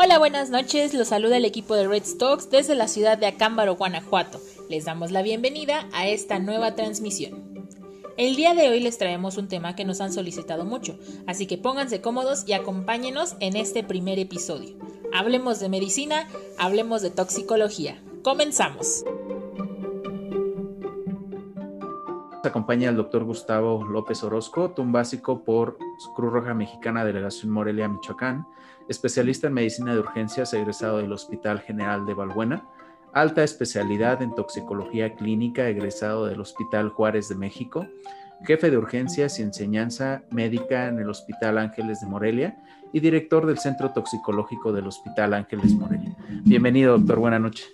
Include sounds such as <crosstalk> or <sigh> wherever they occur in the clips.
Hola, buenas noches. Los saluda el equipo de Red Stocks desde la ciudad de Acámbaro, Guanajuato. Les damos la bienvenida a esta nueva transmisión. El día de hoy les traemos un tema que nos han solicitado mucho, así que pónganse cómodos y acompáñenos en este primer episodio. Hablemos de medicina, hablemos de toxicología. Comenzamos. Acompaña el doctor Gustavo López Orozco, un básico por Cruz Roja Mexicana, Delegación Morelia, Michoacán, especialista en medicina de urgencias, egresado del Hospital General de Balbuena, alta especialidad en toxicología clínica, egresado del Hospital Juárez de México, jefe de urgencias y enseñanza médica en el Hospital Ángeles de Morelia y director del Centro Toxicológico del Hospital Ángeles Morelia. Bienvenido, doctor. Buenas noches.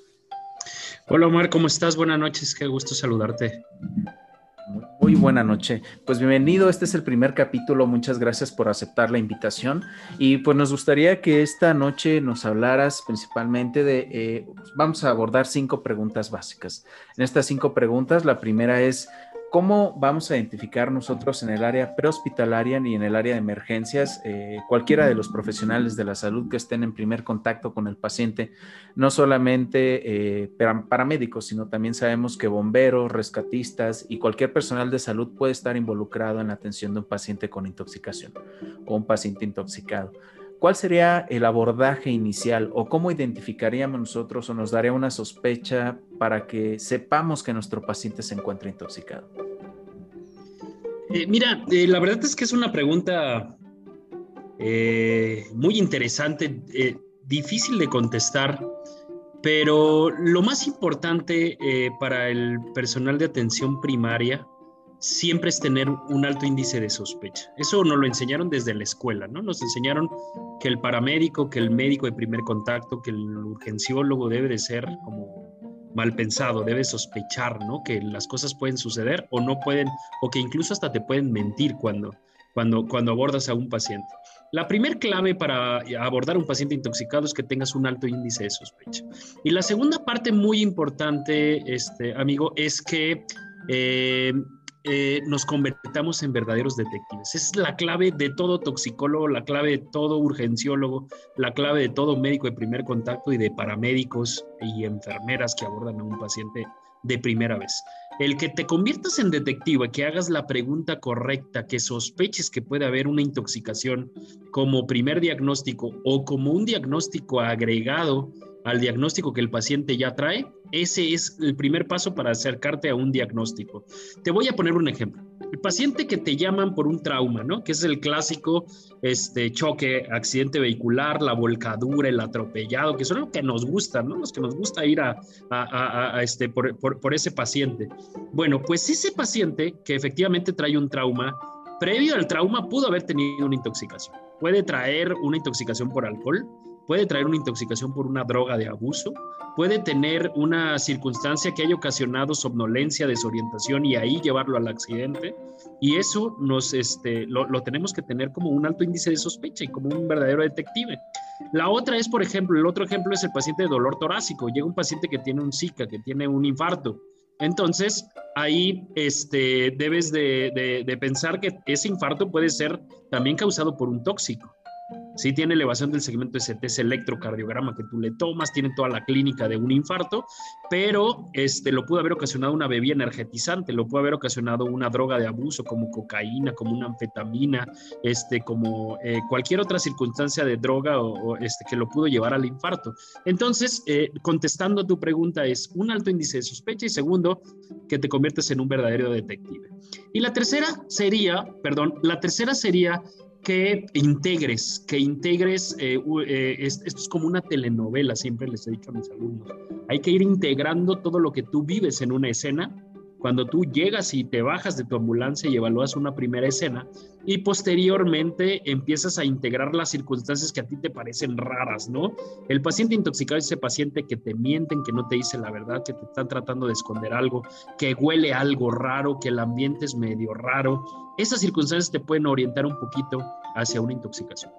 Hola Omar, ¿cómo estás? Buenas noches, qué gusto saludarte. Muy buena noche. Pues bienvenido, este es el primer capítulo. Muchas gracias por aceptar la invitación. Y pues nos gustaría que esta noche nos hablaras principalmente de, eh, vamos a abordar cinco preguntas básicas. En estas cinco preguntas, la primera es, ¿Cómo vamos a identificar nosotros en el área prehospitalaria y en el área de emergencias, eh, cualquiera de los profesionales de la salud que estén en primer contacto con el paciente, no solamente eh, paramédicos, sino también sabemos que bomberos, rescatistas y cualquier personal de salud puede estar involucrado en la atención de un paciente con intoxicación o un paciente intoxicado? ¿Cuál sería el abordaje inicial o cómo identificaríamos nosotros o nos daría una sospecha para que sepamos que nuestro paciente se encuentra intoxicado? Eh, mira, eh, la verdad es que es una pregunta eh, muy interesante, difícil de contestar, pero lo más importante para el personal de atención primaria siempre es tener un alto índice de sospecha. Eso nos lo enseñaron desde la escuela, ¿no? Nos enseñaron que el paramédico, que el médico de primer contacto, que el urgenciólogo debe de ser como mal pensado, debe sospechar, ¿no? Que las cosas pueden suceder o no pueden, o que incluso hasta te pueden mentir cuando, cuando, cuando abordas a un paciente. La primer clave para abordar a un paciente intoxicado es que tengas un alto índice de sospecha. Y la segunda parte muy importante, este, amigo, es que eh, eh, nos convertamos en verdaderos detectives. Es la clave de todo toxicólogo, la clave de todo urgenciólogo, la clave de todo médico de primer contacto y de paramédicos y enfermeras que abordan a un paciente de primera vez. El que te conviertas en detective, que hagas la pregunta correcta, que sospeches que puede haber una intoxicación como primer diagnóstico o como un diagnóstico agregado al diagnóstico que el paciente ya trae, ese es el primer paso para acercarte a un diagnóstico. Te voy a poner un ejemplo. El paciente que te llaman por un trauma, ¿no? Que es el clásico este, choque, accidente vehicular, la volcadura, el atropellado, que son los que nos gustan, ¿no? Los que nos gusta ir a, este, por, por ese paciente. Bueno, pues ese paciente que efectivamente trae un trauma, previo al trauma pudo haber tenido una intoxicación. Puede traer una intoxicación por alcohol, puede traer una intoxicación por una droga de abuso, puede tener una circunstancia que haya ocasionado somnolencia, desorientación y ahí llevarlo al accidente. Y eso nos, este, lo, tenemos que tener como un alto índice de sospecha y como un verdadero detective. La otra es, por ejemplo, el otro ejemplo es el paciente de dolor torácico. Llega un paciente que tiene un Zika, que tiene un infarto. Entonces, ahí este, debes de, de, de pensar que ese infarto puede ser también causado por un tóxico. Sí tiene elevación del segmento ST, ese electrocardiograma que tú le tomas, tiene toda la clínica de un infarto, pero este, lo pudo haber ocasionado una bebida energetizante, lo pudo haber ocasionado una droga de abuso como cocaína, como una anfetamina, este, como eh, cualquier otra circunstancia de droga o, este, que lo pudo llevar al infarto. Entonces, eh, contestando tu pregunta es un alto índice de sospecha y segundo, que te conviertes en un verdadero detective. Y la tercera sería, perdón, la tercera sería que integres, que integres, eh, eh, esto es como una telenovela, siempre les he dicho a mis alumnos, hay que ir integrando todo lo que tú vives en una escena cuando tú llegas y te bajas de tu ambulancia y evalúas una primera escena y posteriormente empiezas a integrar las circunstancias que a ti te parecen raras, ¿no? El paciente intoxicado es ese paciente que te mienten, que no te dice la verdad, que te están tratando de esconder algo, que huele algo raro, que el ambiente es medio raro. Esas circunstancias te pueden orientar un poquito hacia una intoxicación.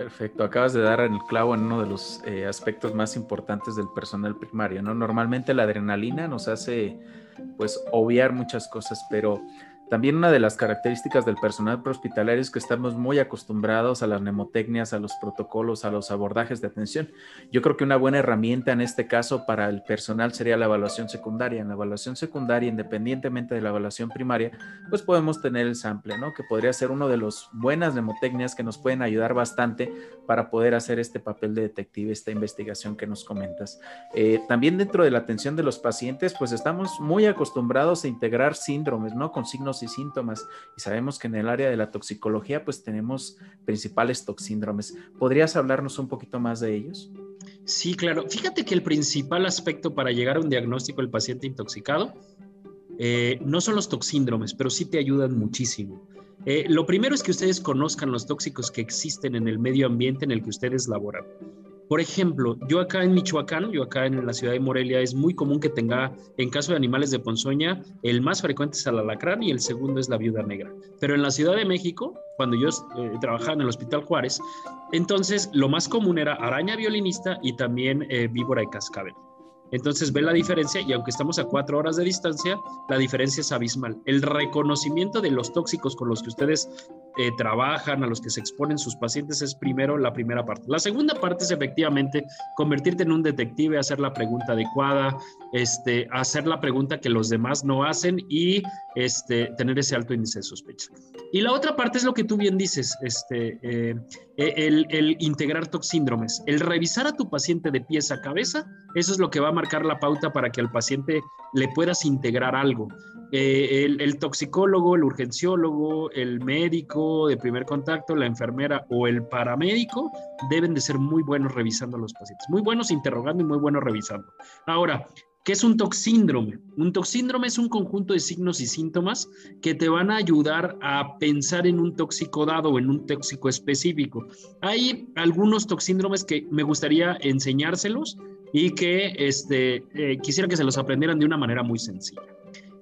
Perfecto, acabas de dar el clavo en uno de los eh, aspectos más importantes del personal primario, ¿no? Normalmente la adrenalina nos hace, pues, obviar muchas cosas, pero También una de las características del personal prehospitalario es que estamos muy acostumbrados a las mnemotecnias, a los protocolos, a los abordajes de atención. Yo creo que una buena herramienta en este caso para el personal sería la evaluación secundaria. En la evaluación secundaria, independientemente de la evaluación primaria, pues podemos tener el sample, ¿no? Que podría ser uno de los buenas mnemotecnias que nos pueden ayudar bastante para poder hacer este papel de detective, esta investigación que nos comentas. Eh, también dentro de la atención de los pacientes, pues estamos muy acostumbrados a integrar síndromes, ¿no? Con signos y síntomas. Y sabemos que en el área de la toxicología, pues tenemos principales toxíndromes. ¿Podrías hablarnos un poquito más de ellos? Sí, claro. Fíjate que el principal aspecto para llegar a un diagnóstico del paciente intoxicado eh, no son los toxíndromes, pero sí te ayudan muchísimo. Eh, lo primero es que ustedes conozcan los tóxicos que existen en el medio ambiente en el que ustedes laboran. Por ejemplo, yo acá en Michoacán, yo acá en la ciudad de Morelia, es muy común que tenga, en caso de animales de ponzoña, el más frecuente es el alacrán y el segundo es la viuda negra. Pero en la Ciudad de México, cuando yo eh, trabajaba en el Hospital Juárez, entonces lo más común era araña violinista y también eh, víbora y cascabel. Entonces ve la diferencia y aunque estamos a cuatro horas de distancia, la diferencia es abismal. El reconocimiento de los tóxicos con los que ustedes eh, trabajan, a los que se exponen sus pacientes, es primero la primera parte. La segunda parte es efectivamente convertirte en un detective, hacer la pregunta adecuada, este, hacer la pregunta que los demás no hacen y este, tener ese alto índice de sospecha. Y la otra parte es lo que tú bien dices, este, eh, el, el, integrar toxíndromes, el revisar a tu paciente de pies a cabeza, eso es lo que va a marcar la pauta para que al paciente le puedas integrar algo. Eh, el, toxicólogo, el urgenciólogo, el médico de primer contacto, la enfermera o el paramédico deben de ser muy buenos revisando a los pacientes, muy buenos interrogando y muy buenos revisando. Ahora, ¿qué es un toxíndrome? Un toxíndrome es un conjunto de signos y síntomas que te van a ayudar a pensar en un tóxico dado o en un tóxico específico. Hay algunos toxíndromes que me gustaría enseñárselos y que este, eh, quisiera que se los aprendieran de una manera muy sencilla.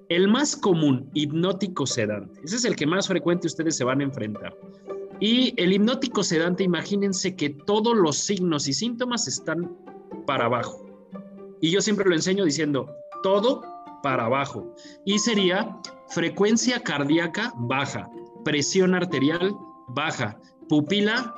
El más común, hipnótico sedante. Ese es el que más frecuente ustedes se van a enfrentar. Y el hipnótico sedante, imagínense que todos los signos y síntomas están para abajo. Y yo siempre lo enseño diciendo, todo para abajo. Y sería frecuencia cardíaca baja, presión arterial baja, pupila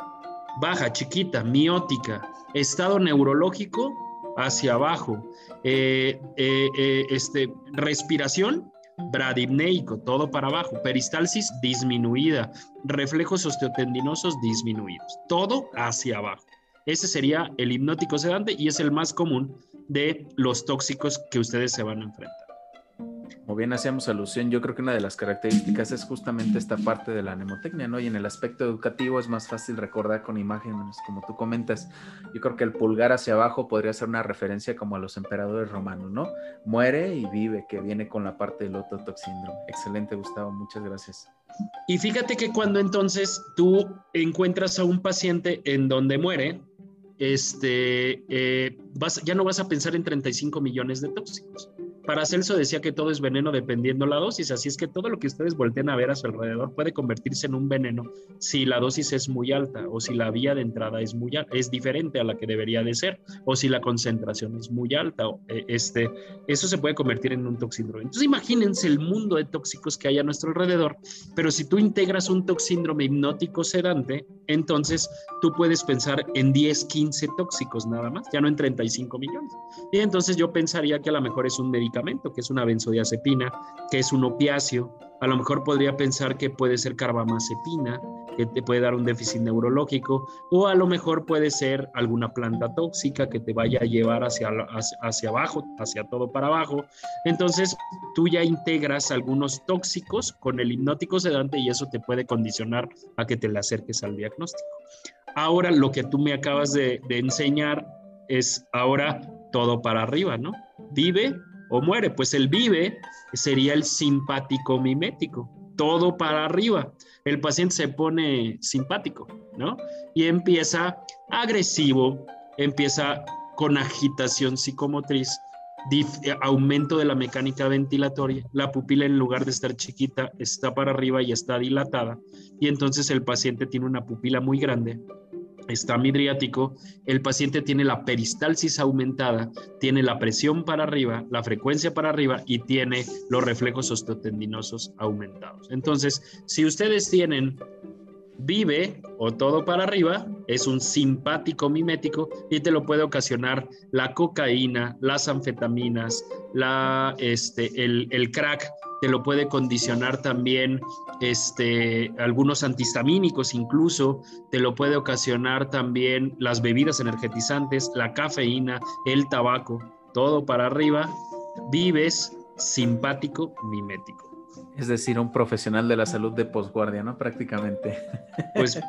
baja, chiquita, miótica, estado neurológico hacia abajo. Eh, eh, eh, este, respiración, bradipneico, todo para abajo. Peristalsis disminuida. Reflejos osteotendinosos disminuidos. Todo hacia abajo. Ese sería el hipnótico sedante y es el más común de los tóxicos que ustedes se van a enfrentar. Como bien hacíamos alusión, yo creo que una de las características es justamente esta parte de la mnemotecnia, ¿no? Y en el aspecto educativo es más fácil recordar con imágenes, como tú comentas. Yo creo que el pulgar hacia abajo podría ser una referencia como a los emperadores romanos, ¿no? Muere y vive, que viene con la parte del ototoxíndrome. Excelente, Gustavo, muchas gracias. Y fíjate que cuando entonces tú encuentras a un paciente en donde muere, este, eh, vas, ya no vas a pensar en 35 millones de tóxicos Paracelso decía que todo es veneno dependiendo la dosis, así es que todo lo que ustedes volteen a ver a su alrededor puede convertirse en un veneno si la dosis es muy alta o si la vía de entrada es muy es diferente a la que debería de ser o si la concentración es muy alta, eh, este, eso se puede convertir en un toxíndrome. Entonces imagínense el mundo de tóxicos que hay a nuestro alrededor, pero si tú integras un toxíndrome hipnótico sedante, entonces tú puedes pensar en 10, 15 tóxicos nada más, ya no en 35 millones. Y entonces yo pensaría que a lo mejor es un medicamento que es una benzodiazepina, que es un opiáceo. A lo mejor podría pensar que puede ser carbamazepina, que te puede dar un déficit neurológico, o a lo mejor puede ser alguna planta tóxica que te vaya a llevar hacia, hacia, abajo, hacia todo para abajo. Entonces, tú ya integras algunos tóxicos con el hipnótico sedante y eso te puede condicionar a que te le acerques al diagnóstico. Ahora, lo que tú me acabas de enseñar es ahora todo para arriba, ¿no? Vive o muere. Pues el vive sería el simpático mimético, todo para arriba. El paciente se pone simpático, ¿no? Y empieza agresivo, empieza con agitación psicomotriz, aumento de la mecánica ventilatoria, la pupila en lugar de estar chiquita está para arriba y está dilatada, y entonces el paciente tiene una pupila muy grande está midriático, el paciente tiene la peristalsis aumentada, tiene la presión para arriba, la frecuencia para arriba y tiene los reflejos osteotendinosos aumentados. Entonces, si ustedes tienen vive o todo para arriba, es un simpático mimético y te lo puede ocasionar la cocaína, las anfetaminas, la, este, el, el crack, te lo puede condicionar también este, algunos antihistamínicos incluso, te lo puede ocasionar también las bebidas energetizantes, la cafeína, el tabaco, todo para arriba, vives simpático mimético. Es decir, un profesional de la salud de posguardia, ¿no? Prácticamente. Pues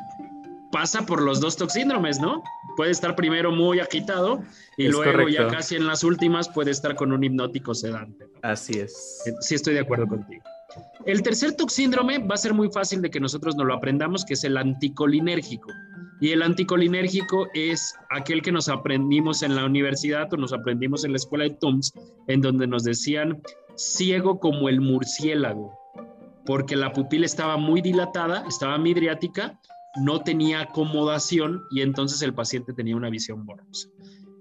pasa por los dos toxíndromes, ¿no? Puede estar primero muy agitado y luego ya casi en las últimas puede estar con un hipnótico sedante. Así es. Eh, sí, estoy de acuerdo contigo. El tercer toxíndrome va a ser muy fácil de que nosotros no lo aprendamos, que es el anticolinérgico. Y el anticolinérgico es aquel que nos aprendimos en la universidad o nos aprendimos en la escuela de TUMS, en donde nos decían ciego como el murciélago, porque la pupila estaba muy dilatada, estaba midriática, no tenía acomodación y entonces el paciente tenía una visión borrosa.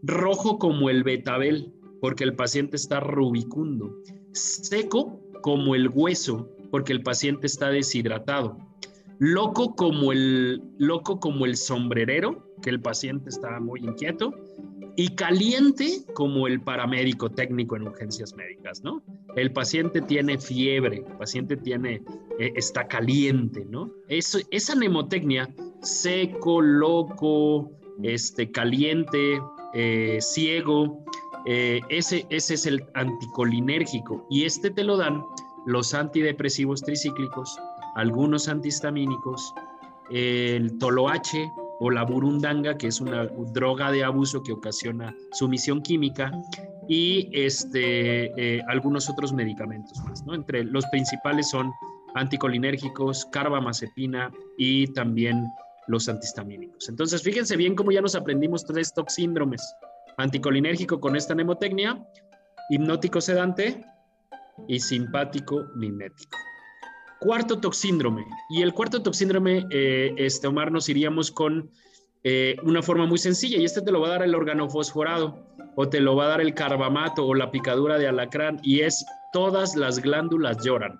Rojo como el betabel, porque el paciente está rubicundo. Seco como el hueso, porque el paciente está deshidratado. Loco como el, loco como el sombrerero, que el paciente está muy inquieto y caliente como el paramédico técnico en urgencias médicas, ¿no? El paciente tiene fiebre, el paciente tiene, eh, está caliente, ¿no? Esa nemotecnia, seco, loco, este, caliente, eh, ciego, eh, ese, ese es el anticolinérgico y este te lo dan los antidepresivos tricíclicos, algunos antihistamínicos, el toloache, o la burundanga, que es una droga de abuso que ocasiona sumisión química, y este, eh, algunos otros medicamentos más. ¿no? Entre los principales son anticolinérgicos, carbamazepina y también los antihistamínicos. Entonces, fíjense bien cómo ya nos aprendimos tres toxíndromes. Anticolinérgico con esta nemotecnia, hipnótico sedante y simpático mimético. Cuarto toxíndrome. Y el cuarto toxíndrome, eh, este, Omar, nos iríamos con eh, una forma muy sencilla. Y este te lo va a dar el organofosforado, o te lo va a dar el carbamato, o la picadura de alacrán. Y es todas las glándulas lloran.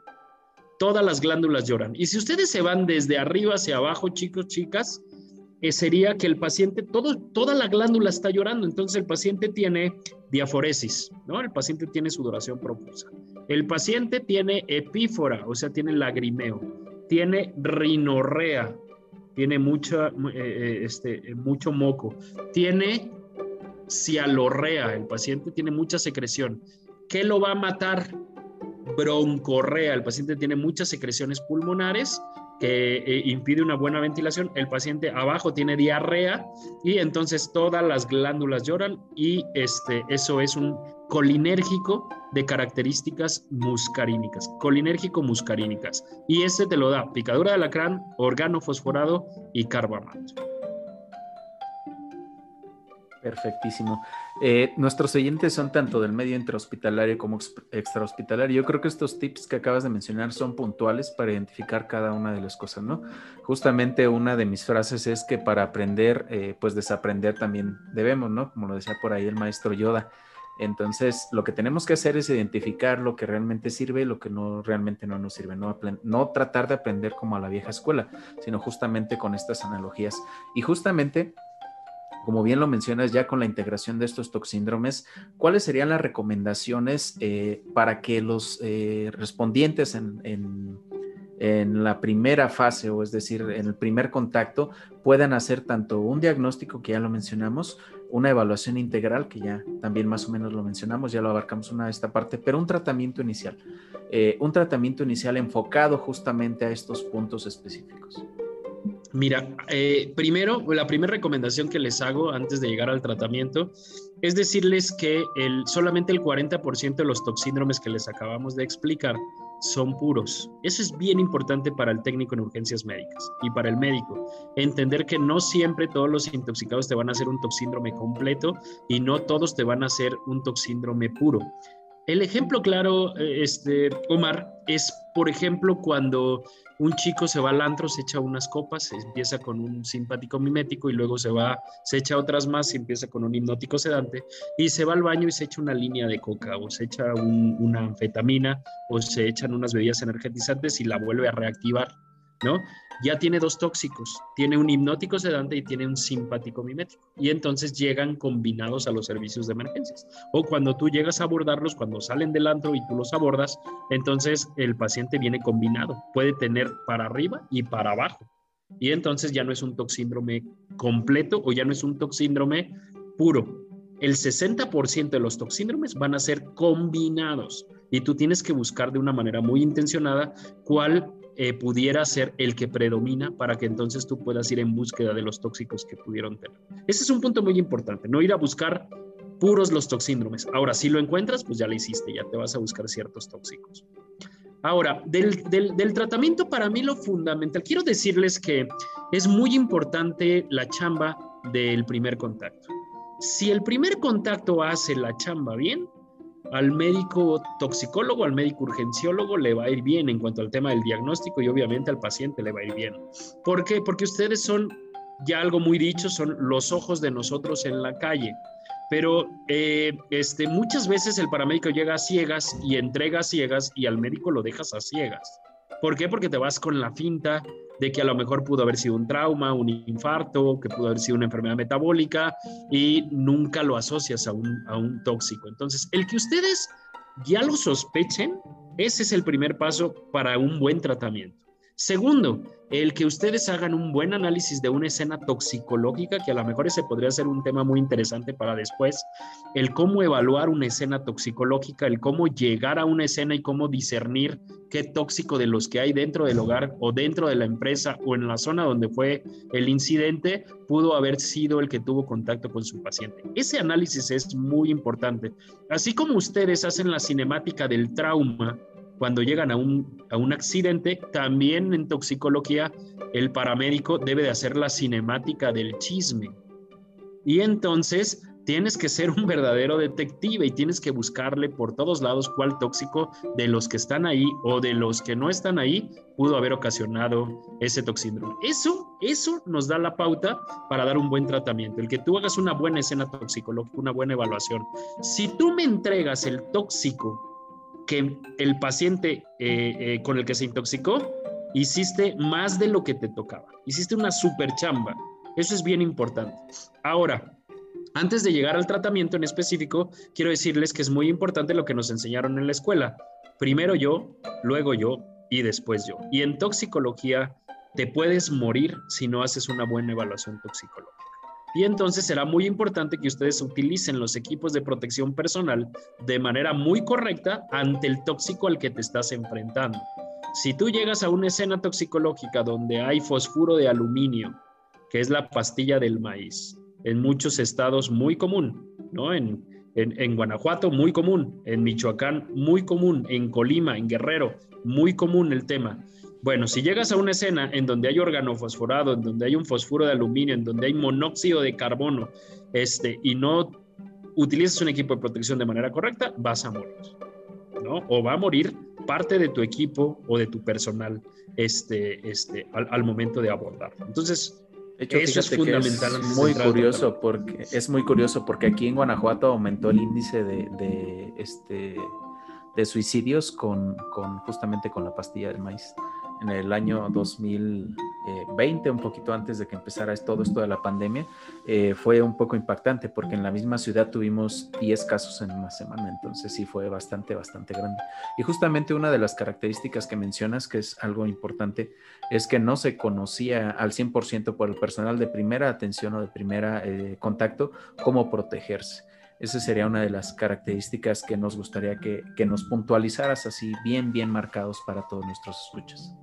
Todas las glándulas lloran. Y si ustedes se van desde arriba hacia abajo, chicos, chicas, eh, sería que el paciente, todo, toda la glándula está llorando. Entonces el paciente tiene diaforesis, ¿no? El paciente tiene sudoración profusa. El paciente tiene epífora, o sea, tiene lagrimeo, tiene rinorrea, tiene eh, eh, este, mucho moco, tiene cialorrea, el paciente tiene mucha secreción. ¿Qué lo va a matar? Broncorrea, el paciente tiene muchas secreciones pulmonares que eh, impide una buena ventilación, el paciente abajo tiene diarrea y entonces todas las glándulas lloran y este, eso es un colinérgico de características muscarínicas, colinérgico muscarínicas. Y ese te lo da picadura de alacrán, organo fosforado y carbamato. Perfectísimo. Eh, nuestros oyentes son tanto del medio intrahospitalario como extrahospitalario. Yo creo que estos tips que acabas de mencionar son puntuales para identificar cada una de las cosas, ¿no? Justamente una de mis frases es que para aprender, eh, pues desaprender también debemos, ¿no? Como lo decía por ahí el maestro Yoda. Entonces, lo que tenemos que hacer es identificar lo que realmente sirve y lo que no realmente no nos sirve. No, no tratar de aprender como a la vieja escuela, sino justamente con estas analogías. Y justamente como bien lo mencionas ya con la integración de estos toxíndromes, ¿cuáles serían las recomendaciones eh, para que los eh, respondientes en, la primera fase, o es decir, en el primer contacto, puedan hacer tanto un diagnóstico, que ya lo mencionamos, una evaluación integral, que ya también más o menos lo mencionamos, ya lo abarcamos una de esta parte, pero un tratamiento inicial, eh, un tratamiento inicial enfocado justamente a estos puntos específicos? Mira, eh, primero, la primera recomendación que les hago antes de llegar al tratamiento es decirles que el, solamente el 40% de los toxíndromes que les acabamos de explicar son puros. Eso es bien importante para el técnico en urgencias médicas y para el médico. Entender que no siempre todos los intoxicados te van a hacer un toxíndrome completo y no todos te van a hacer un toxíndrome puro. El ejemplo claro, eh, este, Omar, es, por ejemplo, cuando un chico se va al antro, se echa unas copas, empieza con un simpático mimético y luego se va, se echa otras más y empieza con un hipnótico sedante y se va al baño y se echa una línea de coca o se echa una anfetamina o se echan unas bebidas energetizantes y la vuelve a reactivar, ¿no? ya tiene dos tóxicos, tiene un hipnótico sedante y tiene un simpático mimético. Y entonces llegan combinados a los servicios de emergencias. O cuando tú llegas a abordarlos, cuando salen del antro y tú los abordas, entonces el paciente viene combinado. Puede tener para arriba y para abajo. Y entonces ya no es un toxíndrome completo o ya no es un toxíndrome puro. El 60% de los toxíndromes van a ser combinados y tú tienes que buscar de una manera muy intencionada cuál eh, pudiera ser el que predomina para que entonces tú puedas ir en búsqueda de los tóxicos que pudieron tener. Ese es un punto muy importante, no ir a buscar puros los toxíndromes. Ahora, si lo encuentras, pues ya lo hiciste, ya te vas a buscar ciertos tóxicos. Ahora, del, del, tratamiento para mí lo fundamental, quiero decirles que es muy importante la chamba del primer contacto. Si el primer contacto hace la chamba bien, al médico toxicólogo, al médico urgenciólogo le va a ir bien en cuanto al tema del diagnóstico y obviamente al paciente le va a ir bien. ¿Por qué? Porque ustedes son, ya algo muy dicho, son los ojos de nosotros en la calle. Pero eh, este, muchas veces el paramédico llega a ciegas y entrega a ciegas y al médico lo dejas a ciegas. ¿Por qué? Porque te vas con la finta de que a lo mejor pudo haber sido un trauma, un infarto, que pudo haber sido una enfermedad metabólica y nunca lo asocias a un, a un tóxico. Entonces, el que ustedes ya lo sospechen, ese es el primer paso para un buen tratamiento. Segundo, el que ustedes hagan un buen análisis de una escena toxicológica, que a lo mejor ese podría ser un tema muy interesante para después, el cómo evaluar una escena toxicológica, el cómo llegar a una escena y cómo discernir qué tóxico de los que hay dentro del hogar o dentro de la empresa o en la zona donde fue el incidente pudo haber sido el que tuvo contacto con su paciente. Ese análisis es muy importante. Así como ustedes hacen la cinemática del trauma, cuando llegan a un, a un accidente, también en toxicología el paramédico debe de hacer la cinemática del chisme. Y entonces tienes que ser un verdadero detective y tienes que buscarle por todos lados cuál tóxico de los que están ahí o de los que no están ahí pudo haber ocasionado ese toxíndrome. Eso, eso nos da la pauta para dar un buen tratamiento. El que tú hagas una buena escena toxicológica, una buena evaluación. Si tú me entregas el tóxico que el paciente eh, eh, con el que se intoxicó, hiciste más de lo que te tocaba. Hiciste una super chamba. Eso es bien importante. Ahora, antes de llegar al tratamiento en específico, quiero decirles que es muy importante lo que nos enseñaron en la escuela. Primero yo, luego yo y después yo. Y en toxicología te puedes morir si no haces una buena evaluación toxicológica. Y entonces será muy importante que ustedes utilicen los equipos de protección personal de manera muy correcta ante el tóxico al que te estás enfrentando. Si tú llegas a una escena toxicológica donde hay fosfuro de aluminio, que es la pastilla del maíz, en muchos estados muy común, ¿no? En, en, en, Guanajuato muy común, en Michoacán muy común, en Colima, en Guerrero muy común el tema. Bueno, si llegas a una escena en donde hay organofosforado, en donde hay un fosfuro de aluminio, en donde hay monóxido de carbono, este, y no utilizas un equipo de protección de manera correcta, vas a morir, ¿no? O va a morir parte de tu equipo o de tu personal este, este, al, momento de abordar. Entonces, eso es fundamental. Es muy curioso porque es muy curioso porque aquí en Guanajuato aumentó el índice de, de este de suicidios con, con justamente con la pastilla del maíz en el año 2020, un poquito antes de que empezara todo esto de la pandemia, eh, fue un poco impactante porque en la misma ciudad tuvimos 10 casos en una semana, entonces sí fue bastante, bastante grande. Y justamente una de las características que mencionas, que es algo importante, es que no se conocía al 100% por el personal de primera atención o de primera eh, contacto cómo protegerse. Esa sería una de las características que nos gustaría que, que nos puntualizaras así bien, bien marcados para todos nuestros escuchas.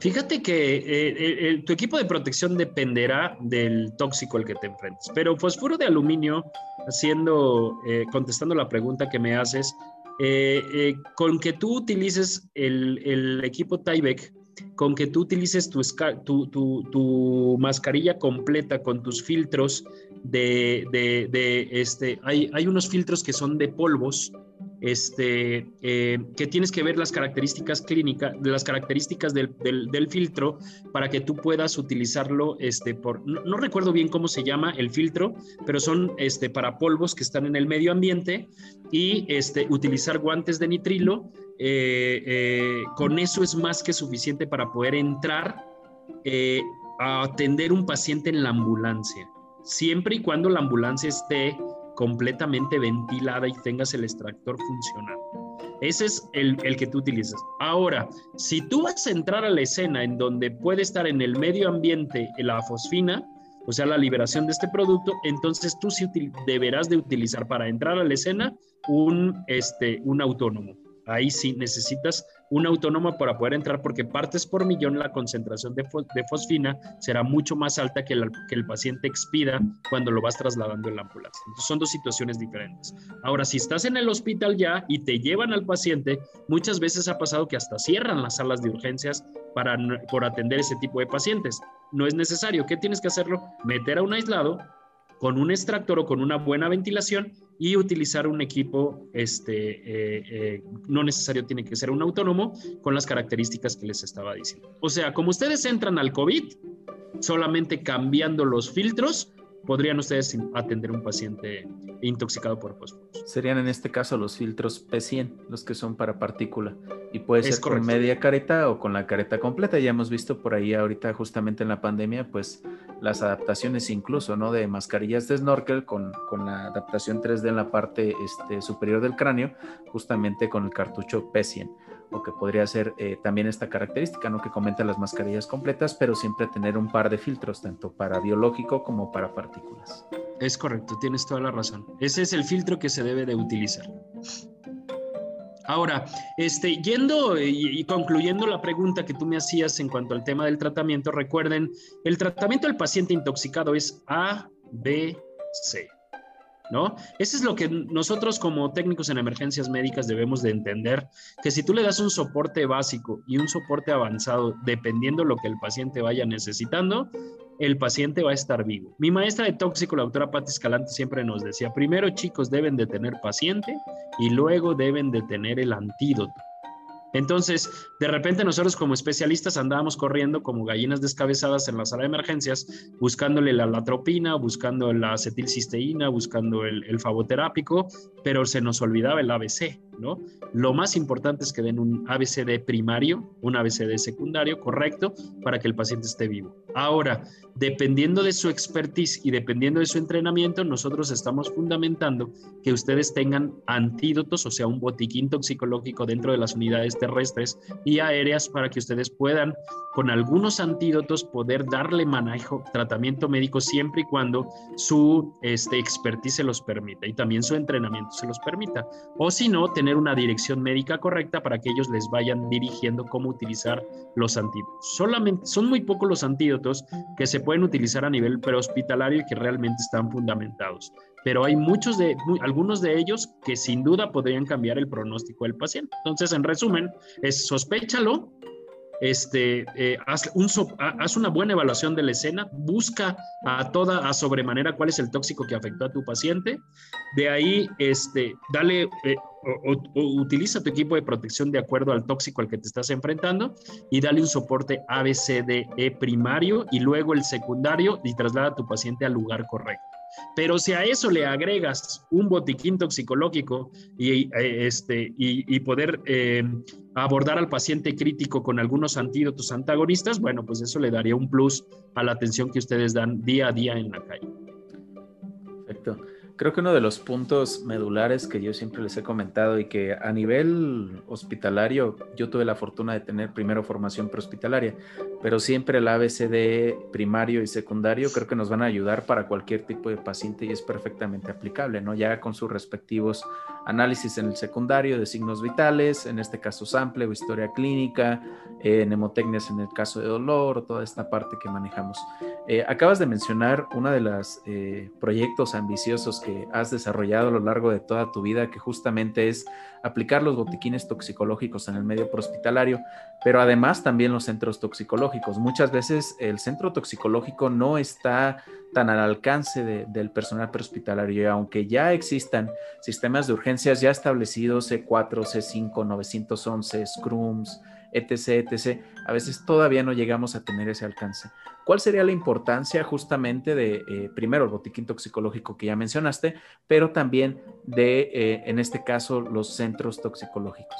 Fíjate que eh, tu equipo de protección dependerá del tóxico al que te enfrentes, pero fosfuro de aluminio, haciendo, eh, contestando la pregunta que me haces, eh, con que tú utilices el, equipo Tyvek, con que tú utilices tu, tu, mascarilla completa con tus filtros de, de, este, hay, hay unos filtros que son de polvos este, eh, que tienes que ver las características clínicas, las características del, filtro para que tú puedas utilizarlo, este, por, no, recuerdo bien cómo se llama el filtro, pero son este, para polvos que están en el medio ambiente y este, utilizar guantes de nitrilo. Eh, eh, con eso es más que suficiente para poder entrar a atender un paciente en la ambulancia, siempre y cuando la ambulancia esté completamente ventilada y tengas el extractor funcionando. Ese es el, que tú utilizas. Ahora, si tú vas a entrar a la escena en donde puede estar en el medio ambiente la fosfina, o sea, la liberación de este producto, entonces tú sí deberás de utilizar para entrar a la escena un, este, un autónomo. Ahí sí necesitas un autónomo para poder entrar porque partes por millón la concentración de, fosfina será mucho más alta que, que, el paciente expida cuando lo vas trasladando en la ambulancia. Entonces son dos situaciones diferentes. Ahora, si estás en el hospital ya y te llevan al paciente, muchas veces ha pasado que hasta cierran las salas de urgencias para, por atender ese tipo de pacientes. No es necesario. ¿Qué tienes que hacerlo? Meter a un aislado con un extractor o con una buena ventilación y utilizar un equipo, este, eh, eh, no necesario tiene que ser un autónomo, con las características que les estaba diciendo. O sea, como ustedes entran al COVID, solamente cambiando los filtros, podrían ustedes atender un paciente intoxicado por fósforo. Serían en este caso los filtros P100, los que son para partícula. Y puede ser con media careta o con la careta completa. Ya hemos visto por ahí ahorita justamente en la pandemia, pues las adaptaciones incluso, ¿no? De mascarillas de snorkel con, con la adaptación 3D en la parte este, superior del cráneo, justamente con el cartucho P100 o que podría ser eh, también esta característica, ¿no? Que comenta las mascarillas completas, pero siempre tener un par de filtros, tanto para biológico como para partículas. Es correcto, tienes toda la razón. Ese es el filtro que se debe de utilizar. Ahora, este, yendo y, y, concluyendo la pregunta que tú me hacías en cuanto al tema del tratamiento, recuerden, el tratamiento del paciente intoxicado es A, B, C. ¿no? Eso es lo que nosotros como técnicos en emergencias médicas debemos de entender, que si tú le das un soporte básico y un soporte avanzado, dependiendo lo que el paciente vaya necesitando, el paciente va a estar vivo. Mi maestra de tóxico, la doctora Patti Escalante, siempre nos decía, primero chicos deben de tener paciente y luego deben de tener el antídoto. Entonces, de repente nosotros como especialistas andábamos corriendo como gallinas descabezadas en la sala de emergencias, buscándole la latropina, buscando la acetilcisteína, buscando el, el favoterápico, pero se nos olvidaba el ABC, ¿no? Lo más importante es que den un ABCD primario, un ABCD secundario, correcto, para que el paciente esté vivo. Ahora, dependiendo de su expertise y dependiendo de su entrenamiento, nosotros estamos fundamentando que ustedes tengan antídotos, o sea, un botiquín toxicológico dentro de las unidades terrestres y aéreas para que ustedes puedan, con algunos antídotos, poder darle manejo, tratamiento médico siempre y cuando su este, expertise se los permita y también su entrenamiento se los permita. O si no, tener una dirección médica correcta para que ellos les vayan dirigiendo cómo utilizar los antídotos. Solamente son muy pocos los antídotos que se pueden utilizar a nivel prehospitalario y que realmente están fundamentados pero hay muchos de, algunos de ellos que sin duda podrían cambiar el pronóstico del paciente. Entonces, en resumen, es sospéchalo, este, eh, haz, un, haz, una buena evaluación de la escena, busca a toda, a sobremanera cuál es el tóxico que afectó a tu paciente, de ahí, este, dale, eh, o, utiliza tu equipo de protección de acuerdo al tóxico al que te estás enfrentando y dale un soporte ABCDE primario y luego el secundario y traslada a tu paciente al lugar correcto. Pero si a eso le agregas un botiquín toxicológico y, eh, este, y, poder eh, abordar al paciente crítico con algunos antídotos antagonistas, bueno, pues eso le daría un plus a la atención que ustedes dan día a día en la calle. Creo que uno de los puntos medulares que yo siempre les he comentado y que a nivel hospitalario yo tuve la fortuna de tener primero formación prehospitalaria, pero siempre el ABCD primario y secundario creo que nos van a ayudar para cualquier tipo de paciente y es perfectamente aplicable, ¿no? Ya con sus respectivos análisis en el secundario de signos vitales, en este caso sample o historia clínica, eh, nemotecnias en el caso de dolor toda esta parte que manejamos. Eh, acabas de mencionar uno de los eh, proyectos ambiciosos que has desarrollado a lo largo de toda tu vida, que justamente es aplicar los botiquines toxicológicos en el medio prehospitalario, pero además también los centros toxicológicos. Muchas veces el centro toxicológico no está tan al alcance del personal prehospitalario, y aunque ya existan sistemas de urgencias ya establecidos, C4, C5, 911, SCRUMS, etc., etc., a veces todavía no llegamos a tener ese alcance. ¿Cuál sería la importancia justamente de, eh, primero, el botiquín toxicológico que ya mencionaste, pero también de, eh, en este caso, los centros toxicológicos?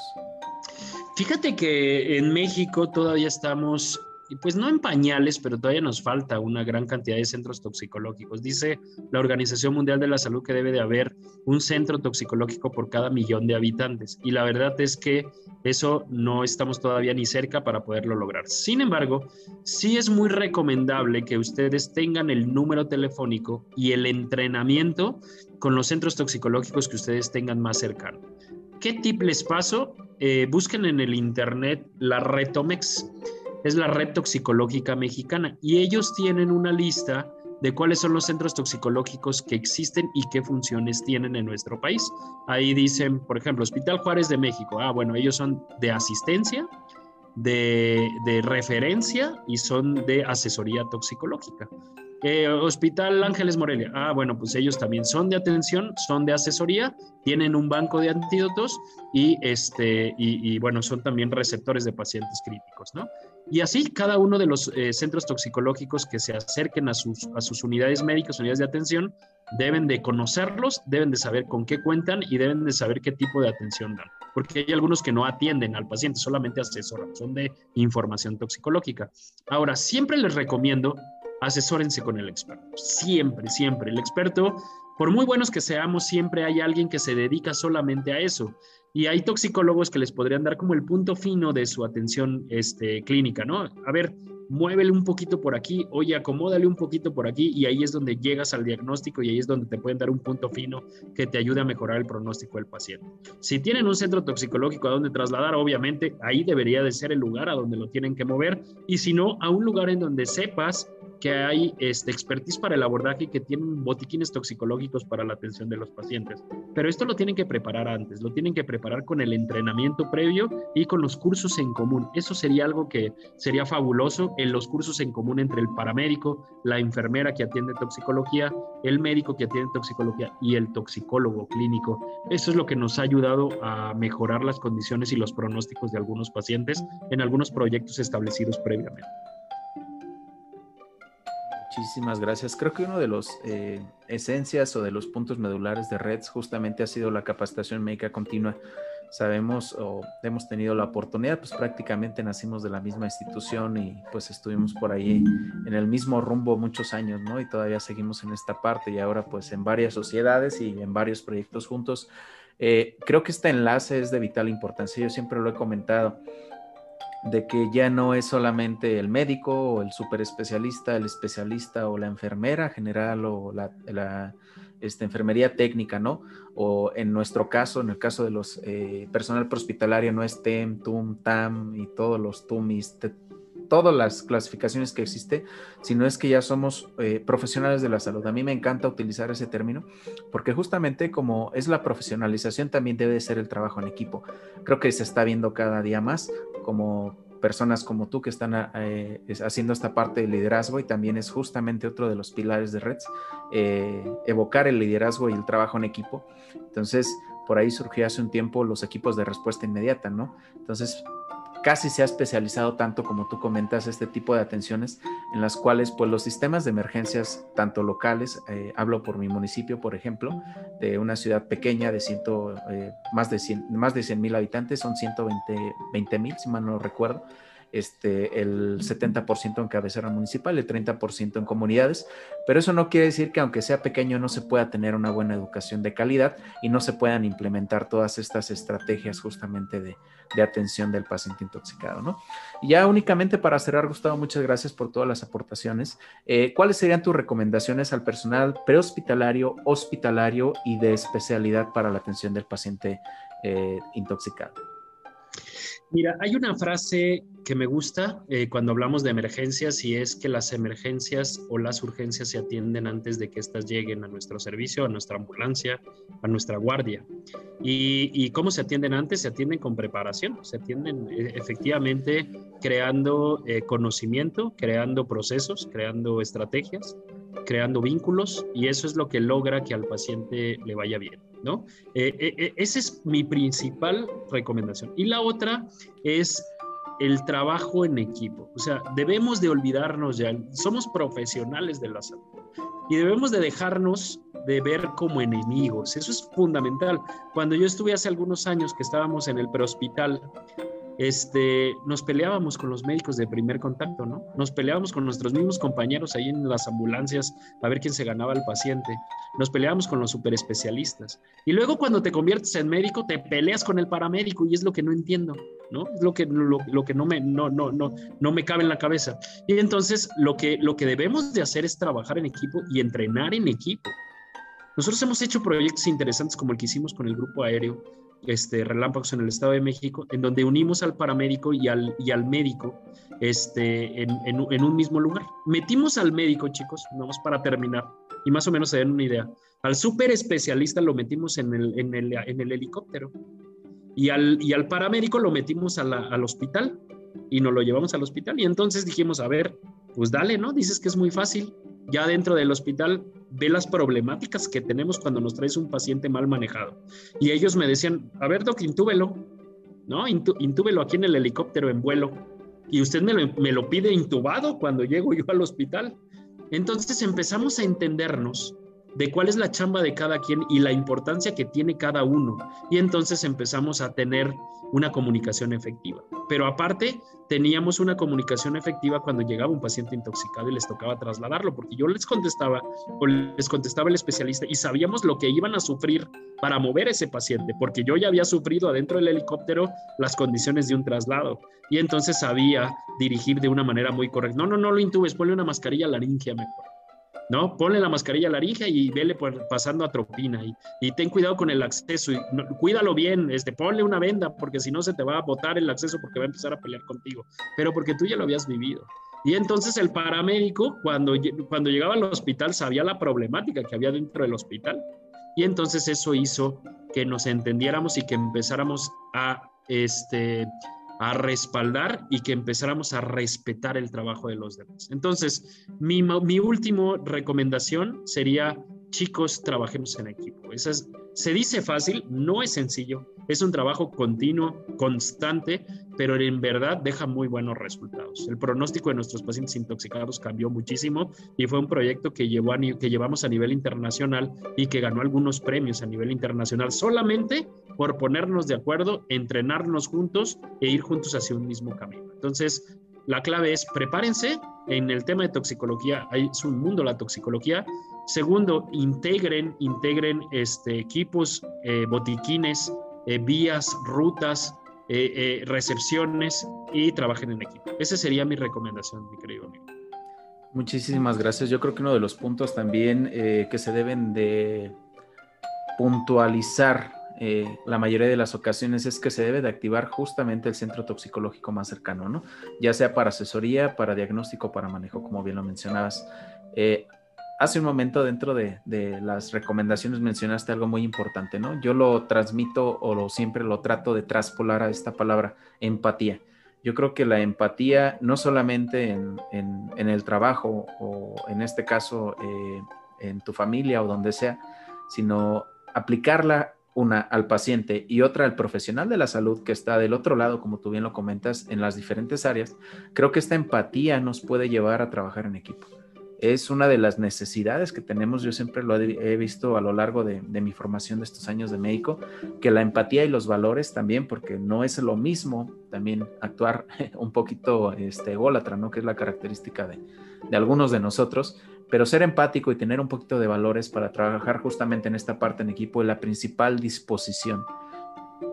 Fíjate que en México todavía estamos y pues no en pañales, pero todavía nos falta una gran cantidad de centros toxicológicos. Dice la Organización Mundial de la Salud que debe de haber un centro toxicológico por cada millón de habitantes. Y la verdad es que eso no estamos todavía ni cerca para poderlo lograr. Sin embargo, sí es muy recomendable que ustedes tengan el número telefónico y el entrenamiento con los centros toxicológicos que ustedes tengan más cercano. ¿Qué tip les paso? Eh, busquen en el internet la Retomex es la Red Toxicológica Mexicana y ellos tienen una lista de cuáles son los centros toxicológicos que existen y qué funciones tienen en nuestro país. Ahí dicen, por ejemplo, Hospital Juárez de México. Ah, bueno, ellos son de asistencia, de, de referencia y son de asesoría toxicológica. Eh, Hospital Ángeles Morelia. Ah, bueno, pues ellos también son de atención, son de asesoría, tienen un banco de antídotos y, este, y, bueno, son también receptores de pacientes críticos, ¿no? Y así cada uno de los eh, centros toxicológicos que se acerquen a sus, a sus unidades médicas, unidades de atención, deben de conocerlos, deben de saber con qué cuentan y deben de saber qué tipo de atención dan. Porque hay algunos que no atienden al paciente, solamente asesoran, son de información toxicológica. Ahora, siempre les recomiendo asesórense con el experto. Siempre, siempre. El experto, por muy buenos que seamos, siempre hay alguien que se dedica solamente a eso. Y hay toxicólogos que les podrían dar como el punto fino de su atención este, clínica, ¿no? A ver, muévele un poquito por aquí, oye, acomódale un poquito por aquí y ahí es donde llegas al diagnóstico y ahí es donde te pueden dar un punto fino que te ayude a mejorar el pronóstico del paciente. Si tienen un centro toxicológico a donde trasladar, obviamente ahí debería de ser el lugar a donde lo tienen que mover y si no, a un lugar en donde sepas que hay este, expertise para el abordaje y que tienen botiquines toxicológicos para la atención de los pacientes. Pero esto lo tienen que preparar antes, lo tienen que preparar con el entrenamiento previo y con los cursos en común. Eso sería algo que sería fabuloso en los cursos en común entre el paramédico, la enfermera que atiende toxicología, el médico que atiende toxicología y el toxicólogo clínico. Eso es lo que nos ha ayudado a mejorar las condiciones y los pronósticos de algunos pacientes en algunos proyectos establecidos previamente. Muchísimas gracias. Creo que uno de los eh, esencias o de los puntos medulares de REDS justamente ha sido la capacitación médica continua. Sabemos o hemos tenido la oportunidad, pues prácticamente nacimos de la misma institución y pues estuvimos por ahí en el mismo rumbo muchos años, ¿no? Y todavía seguimos en esta parte y ahora pues en varias sociedades y en varios proyectos juntos. Eh, creo que este enlace es de vital importancia. Yo siempre lo he comentado de que ya no es solamente el médico o el super especialista, el especialista o la enfermera general o la, este, enfermería técnica, ¿no? O en nuestro caso, en el caso de los eh, personal prehospitalario, no es TEM, TUM, TAM y todos los TUMIS, todas las clasificaciones que existe, sino es que ya somos eh, profesionales de la salud. A mí me encanta utilizar ese término porque justamente como es la profesionalización, también debe ser el trabajo en equipo. Creo que se está viendo cada día más como personas como tú que están eh, haciendo esta parte de liderazgo y también es justamente otro de los pilares de Reds, eh, evocar el liderazgo y el trabajo en equipo. Entonces, por ahí surgió hace un tiempo los equipos de respuesta inmediata, ¿no? Entonces, casi se ha especializado tanto como tú comentas este tipo de atenciones en las cuales pues los sistemas de emergencias tanto locales eh, hablo por mi municipio por ejemplo de una ciudad pequeña de ciento, eh, más de 100 más de 100 mil habitantes son 120 mil si mal no recuerdo este, el 70% en cabecera municipal, el 30% en comunidades, pero eso no quiere decir que aunque sea pequeño no se pueda tener una buena educación de calidad y no se puedan implementar todas estas estrategias justamente de, atención del paciente intoxicado, ¿no? Y ya únicamente para cerrar, Gustavo, muchas gracias por todas las aportaciones. Eh, ¿Cuáles serían tus recomendaciones al personal prehospitalario, hospitalario y de especialidad para la atención del paciente eh, intoxicado? Mira, hay una frase que me gusta eh, cuando hablamos de emergencias y es que las emergencias o las urgencias se atienden antes de que éstas lleguen a nuestro servicio, a nuestra ambulancia, a nuestra guardia. ¿Y, cómo se atienden antes? Se atienden con preparación, se atienden eh, efectivamente creando eh, conocimiento, creando procesos, creando estrategias, creando vínculos y eso es lo que logra que al paciente le vaya bien. ¿no? esa es mi principal recomendación. Y la otra es el trabajo en equipo. O sea, debemos de olvidarnos ya, somos profesionales de la salud y debemos de dejarnos de ver como enemigos. Eso es fundamental. Cuando yo estuve hace algunos años que estábamos en el prehospital, este, nos peleábamos con los médicos de primer contacto, ¿no? Nos peleábamos con nuestros mismos compañeros ahí en las ambulancias a ver quién se ganaba al paciente. Nos peleábamos con los superespecialistas. Y luego cuando te conviertes en médico, te peleas con el paramédico y es lo que no entiendo, ¿no? Es lo que, lo, que no, me, no, no, no, no me cabe en la cabeza. Y entonces lo que, lo que debemos de hacer es trabajar en equipo y entrenar en equipo. Nosotros hemos hecho proyectos interesantes como el que hicimos con el grupo aéreo, este, Relámpagos en el Estado de México, en donde unimos al paramédico y al, y al médico este, en, en, un mismo lugar. Metimos al médico, chicos, vamos para terminar, y más o menos se den una idea. Al súper especialista lo metimos en el, en el, en el helicóptero y al, y al paramédico lo metimos al hospital y nos lo llevamos al hospital. Y entonces dijimos, a ver, pues dale, ¿no? Dices que es muy fácil. Ya dentro del hospital ve las problemáticas que tenemos cuando nos traes un paciente mal manejado. Y ellos me decían, a ver, doc, intúbelo, ¿no? intúbelo aquí en el helicóptero en vuelo. Y usted me lo, me lo pide intubado cuando llego yo al hospital. Entonces empezamos a entendernos de cuál es la chamba de cada quien y la importancia que tiene cada uno. Y entonces empezamos a tener una comunicación efectiva. Pero aparte, teníamos una comunicación efectiva cuando llegaba un paciente intoxicado y les tocaba trasladarlo, porque yo les contestaba o les contestaba el especialista y sabíamos lo que iban a sufrir para mover ese paciente, porque yo ya había sufrido adentro del helicóptero las condiciones de un traslado y entonces sabía dirigir de una manera muy correcta. No, no, no lo intubes, ponle una mascarilla laringia mejor. ¿No? Ponle la mascarilla a la laringe y vele pasando atropina y, y ten cuidado con el acceso y cuídalo bien, este, ponle una venda porque si no se te va a botar el acceso porque va a empezar a pelear contigo, pero porque tú ya lo habías vivido. Y entonces el paramédico cuando, cuando llegaba al hospital sabía la problemática que había dentro del hospital y entonces eso hizo que nos entendiéramos y que empezáramos a este, a respaldar y que empezáramos a respetar el trabajo de los demás. Entonces, mi, mi última recomendación sería, chicos, trabajemos en equipo. Esa se dice fácil, no es sencillo, es un trabajo continuo, constante, pero en verdad deja muy buenos resultados. El pronóstico de nuestros pacientes intoxicados cambió muchísimo y fue un proyecto que, llevó que llevamos a nivel internacional y que ganó algunos premios a nivel internacional solamente por ponernos de acuerdo, entrenarnos juntos e ir juntos hacia un mismo camino. Entonces, la clave es prepárense en el tema de toxicología, es un mundo la toxicología. Segundo, integren, integren este, equipos, eh, botiquines, eh, vías, rutas, eh, recepciones y trabajen en equipo. Esa sería mi recomendación, mi querido amigo. Muchísimas gracias. Yo creo que uno de los puntos también que se deben de puntualizar eh, la mayoría de las ocasiones es que se debe de activar justamente el centro toxicológico más cercano, ¿no? Ya sea para asesoría, para diagnóstico, para manejo, como bien lo mencionabas. Eh, hace un momento dentro de, las recomendaciones mencionaste algo muy importante, ¿no? Yo lo transmito o lo, siempre lo trato de traspolar a esta palabra, empatía. Yo creo que la empatía no solamente en, el trabajo o en este caso eh, en tu familia o donde sea, sino aplicarla una al paciente y otra al profesional de la salud que está del otro lado, como tú bien lo comentas, en las diferentes áreas, creo que esta empatía nos puede llevar a trabajar en equipo. Es una de las necesidades que tenemos, yo siempre lo he visto a lo largo de, mi formación de estos años de médico, que la empatía y los valores también, porque no es lo mismo también actuar <laughs> un poquito este, ególatra, ¿no? que es la característica de, de algunos de nosotros, pero ser empático y tener un poquito de valores para trabajar justamente en esta parte en equipo es la principal disposición,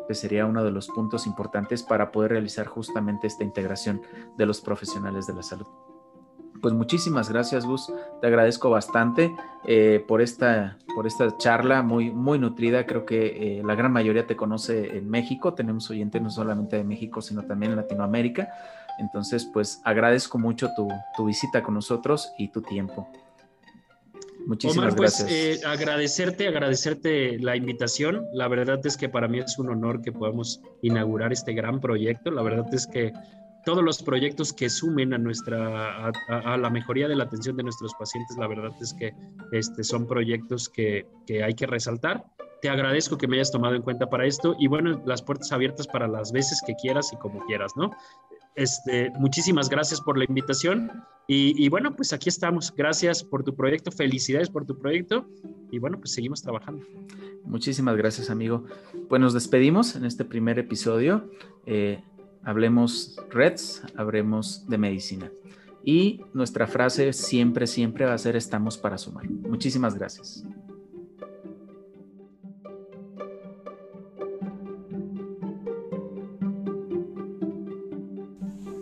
que sería uno de los puntos importantes para poder realizar justamente esta integración de los profesionales de la salud. pues muchísimas gracias, Gus. Te agradezco bastante eh, por, esta, por esta charla muy, muy nutrida. Creo que eh, la gran mayoría te conoce en México. Tenemos oyentes no solamente de México, sino también en Latinoamérica. Entonces, pues agradezco mucho tu, tu visita con nosotros y tu tiempo. Muchísimas Omar, pues, gracias. Eh, agradecerte, agradecerte la invitación. La verdad es que para mí es un honor que podamos inaugurar este gran proyecto. La verdad es que todos los proyectos que sumen a nuestra a, la mejoría de la atención de nuestros pacientes, la verdad es que este, son proyectos que, que hay que resaltar. Te agradezco que me hayas tomado en cuenta para esto y bueno, las puertas abiertas para las veces que quieras y como quieras, ¿no? Este, muchísimas gracias por la invitación y, bueno, pues aquí estamos. Gracias por tu proyecto, felicidades por tu proyecto y bueno, pues seguimos trabajando. Muchísimas gracias, amigo. Pues nos despedimos en este primer episodio. Eh, hablemos Reds, hablemos de medicina. Y nuestra frase siempre, siempre va a ser estamos para sumar. Muchísimas gracias.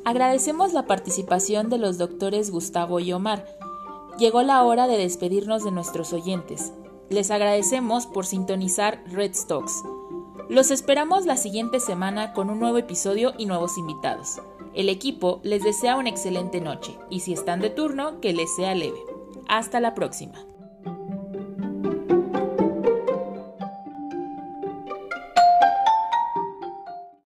Agradecemos la participación de los doctores Gustavo y Omar. Llegó la hora de despedirnos de nuestros oyentes. Les agradecemos por sintonizar Red Stocks. Los esperamos la siguiente semana con un nuevo episodio y nuevos invitados. El equipo les desea una excelente noche y si están de turno, que les sea leve. Hasta la próxima.